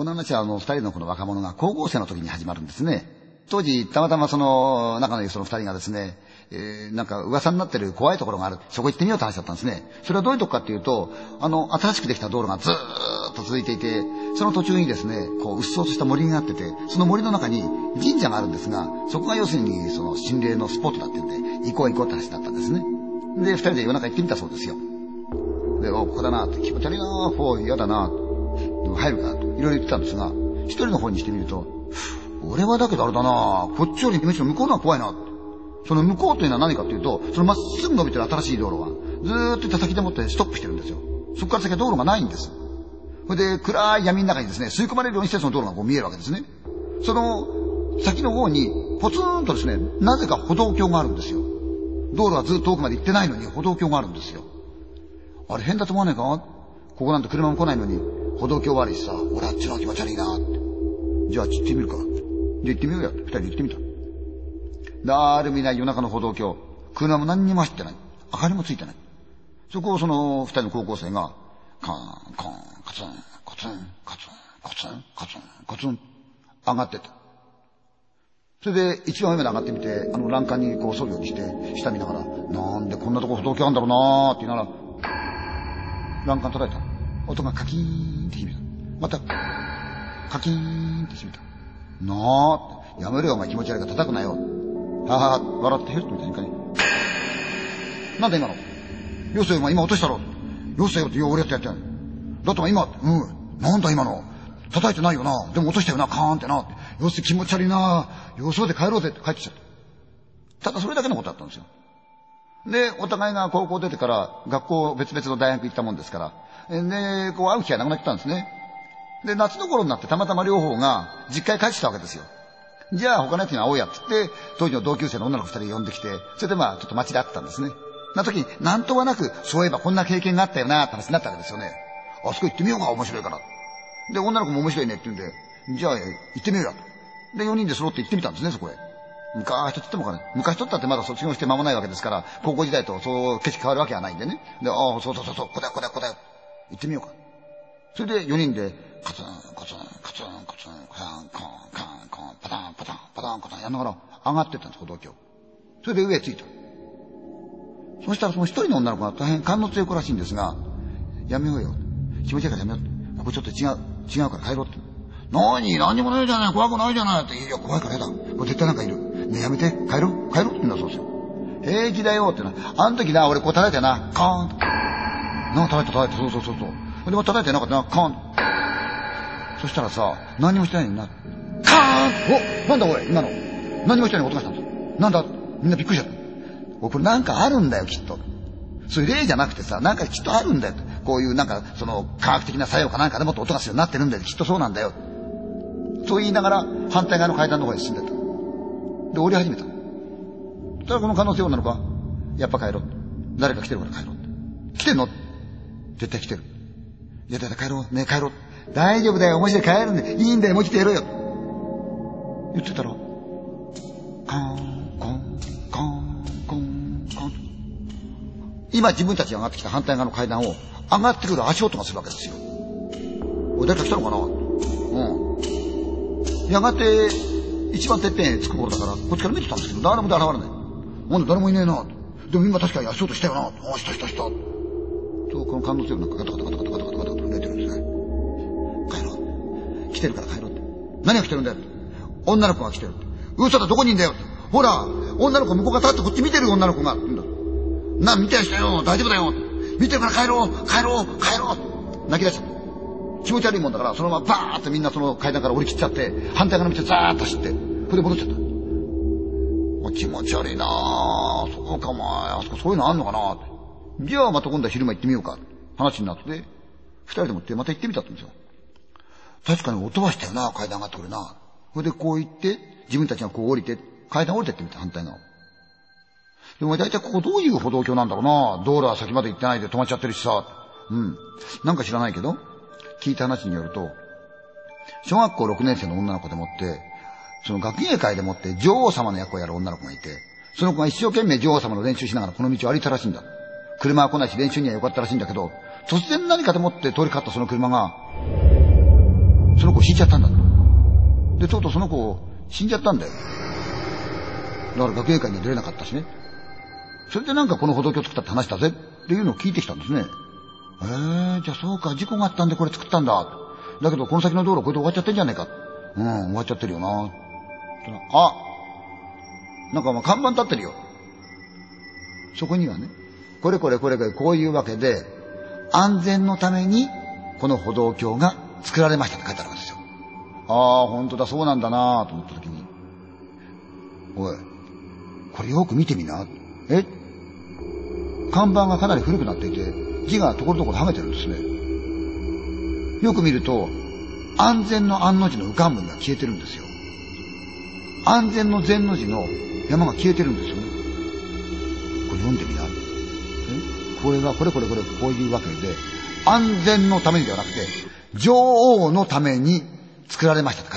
この話はあの二人のこの若者が高校生の時に始まるんですね。当時、たまたまその、仲のいいその二人がですね、えー、なんか噂になってる怖いところがある。そこ行ってみようって話だったんですね。それはどういうとこかっていうと、あの、新しくできた道路がずーっと続いていて、その途中にですね、こう、うっそうとした森があってて、その森の中に神社があるんですが、そこが要するに、その心霊のスポットだって言って、行こう行こうって話だったんですね。で、二人で夜中行ってみたそうですよ。で、お、ここだなって、気持ち悪いなほう、嫌だな入るかと、いろいろ言ってたんですが、一人の方にしてみると、俺はだけどあれだなこっちよりむしろ向こうのは怖いな。その向こうというのは何かというと、そのまっすぐ伸びてる新しい道路が、ずーっと叩きでもってストップしてるんですよ。そこから先は道路がないんです。それで、暗い闇の中にですね、吸い込まれるようにしてその道路がこう見えるわけですね。その、先の方に、ポツンとですね、なぜか歩道橋があるんですよ。道路はずっと奥まで行ってないのに歩道橋があるんですよ。あれ変だと思わないか？ここなんて車も来ないのに、歩道橋悪いしさ、俺あっちの気持ち悪いなって。じゃああっち行ってみるか。じゃあ行ってみようや。二人で行ってみた。誰もいない夜中の歩道橋。車も何にも走ってない。明かりもついてない。そこをその二人の高校生が、カーン、カーン、カツン、カツン、カツン、カツン、カツン、カツン、上がってった。それで一番上まで上がってみて、あの欄干にこう沿うようにして、下見ながら、なんでこんなとこ歩道橋あんだろうなーって言いながら、欄干叩いた。音がカキーンって響いた。また、カキーンって響いた。なあ、やめろよお前気持ち悪いから叩くなよ。はは、笑ってヘルッみたいになんだ今のよせよ、お前今落としたろ。よせよって、俺やってやって。だってお前今、うん、なんだ今の。叩いてないよな。でも落としたよな、カーンってな。よせ気持ち悪いな。よそうで帰ろうぜって帰ってきちゃった。ただそれだけのことだったんですよ。で、お互いが高校出てから学校別々の大学行ったもんですから、で、こう会う機会なくなってたんですね。で、夏の頃になってたまたま両方が実家へ帰ってきたわけですよ。じゃあ他のやつに会おうやって言って、当時の同級生の女の子二人呼んできて、それでまあちょっと街で会ってたんですね。な時に、なんとはなく、そういえばこんな経験があったよなって話になったわけですよね。あそこ行ってみようか、面白いから。で、女の子も面白いねって言うんで、じゃあ行ってみようやと。で、四人で揃って行ってみたんですね、そこへ。昔とってもかね、昔とったってまだ卒業して間もないわけですから、高校時代とそう景色変わるわけはないんでね。で、ああ、そうそうそうそう、こだよこだよこだよ。行ってみようか。それで4人で、カツン、カツン、カツン、カツン、カツン、カン、カン、カン、パタン、パタン、パタン、パタン、やんながら上がってったんです、歩道橋。それで上へ着いた。そしたらその一人の女の子が大変勘の強い子らしいんですが、やめようよ。気持ちいいからやめよう。ここちょっと違う、違うから帰ろうって。何？何にもないじゃない怖くないじゃないって。いや、怖いからやだ。これ絶対なんかいる。ね、やめて。帰ろう。帰ろうって言うんだそうですよ。平気だよってな。あの時な、俺こう叩いてな、カーンと。なんか叩いて叩いて、そうそうそうそう。でも叩いてなかったな、カーンとそしたらさ、何もしてないのにな。カーンおなんだおい、今の。何もしてない音がしたんですなんだみんなびっくりしちゃった。おこれなんかあるんだよ、きっと。そういう例じゃなくてさ、なんかきっとあるんだよ。こういうなんか、その科学的な作用かなんかでもっと音がするようになってるんだよ。きっとそうなんだよ。そう言いながら、反対側の階段の方へ進んでた。で、降り始めた。ただこの可能性女の子は、やっぱ帰ろう。誰か来てるから帰ろう。来てんの？絶対来てる。いや、だ帰ろう。ね帰ろう。大丈夫だよ。面白い帰るんで。いいんだよ。もう来てやろうよ。言ってたら、カーン、コン、カン、コン、コン。今自分たちが上がってきた反対側の階段を上がってくる足音がするわけですよ。お、誰か来たのかな？うん。やがて、一番てっぺんへ着く頃だからこっちから見てたんですけど誰も現れない。なんで誰もいねえなでも今確かに足音したよなあしたしたした。そうこの感動強くなんかガタガタガタガタガタガタガタ寝てるんですね帰ろう来てるから帰ろうって何が来てるんだよ女の子が来てる嘘だどこにいんだよってほら女の子向こうが立ってこっち見てる女の子がって言うんだな見てやしたよ大丈夫だよ見てるから帰ろう帰ろう帰ろう泣き出した気持ち悪いもんだから、そのままバーってみんなその階段から降り切っちゃって、反対側の道をザーッと走って、それで戻っちゃった。気持ち悪いなぁ。そうかお前、あそこそういうのあんのかなじゃあまた今度は昼間行ってみようか。話になって、二人でもってまた行ってみたんですよ。確かに音はしたよな、階段上がってくるな。それでこう行って、自分たちがこう降りて、階段降りてってみた、反対側。でも大体ここどういう歩道橋なんだろうな。道路は先まで行ってないで止まっちゃってるしさ。うん。なんか知らないけど、聞いた話によると、小学校6年生の女の子でもって、その学芸会でもって女王様の役をやる女の子がいて、その子が一生懸命女王様の練習しながらこの道を歩いたらしいんだ。車は来ないし練習には良かったらしいんだけど、突然何かでもって通りかかったその車が、その子死んじゃったんだ。で、とうとうその子死んじゃったんだよ。だから学芸会には出れなかったしね。それでなんかこの歩道橋作ったって話だぜっていうのを聞いてきたんですね。えー、じゃあそうか、事故があったんでこれ作ったんだ。だけどこの先の道路これで終わっちゃってんじゃねえか。うん、終わっちゃってるよな。あ、なんかまあ看板立ってるよ。そこにはね、これこれこれこれこういうわけで、安全のためにこの歩道橋が作られましたって書いてあるわけですよ。ああ、本当だ、そうなんだなと思った時に、おい、これよく見てみな。え？看板がかなり古くなっていて、字がところどころはめてるんですね。よく見ると、安全の安の字の浮かん部が消えてるんですよ。安全の善の字の山が消えてるんですよね。これ読んでみな。これはこれこれこれこういうわけで、安全のためにではなくて、女王のために作られました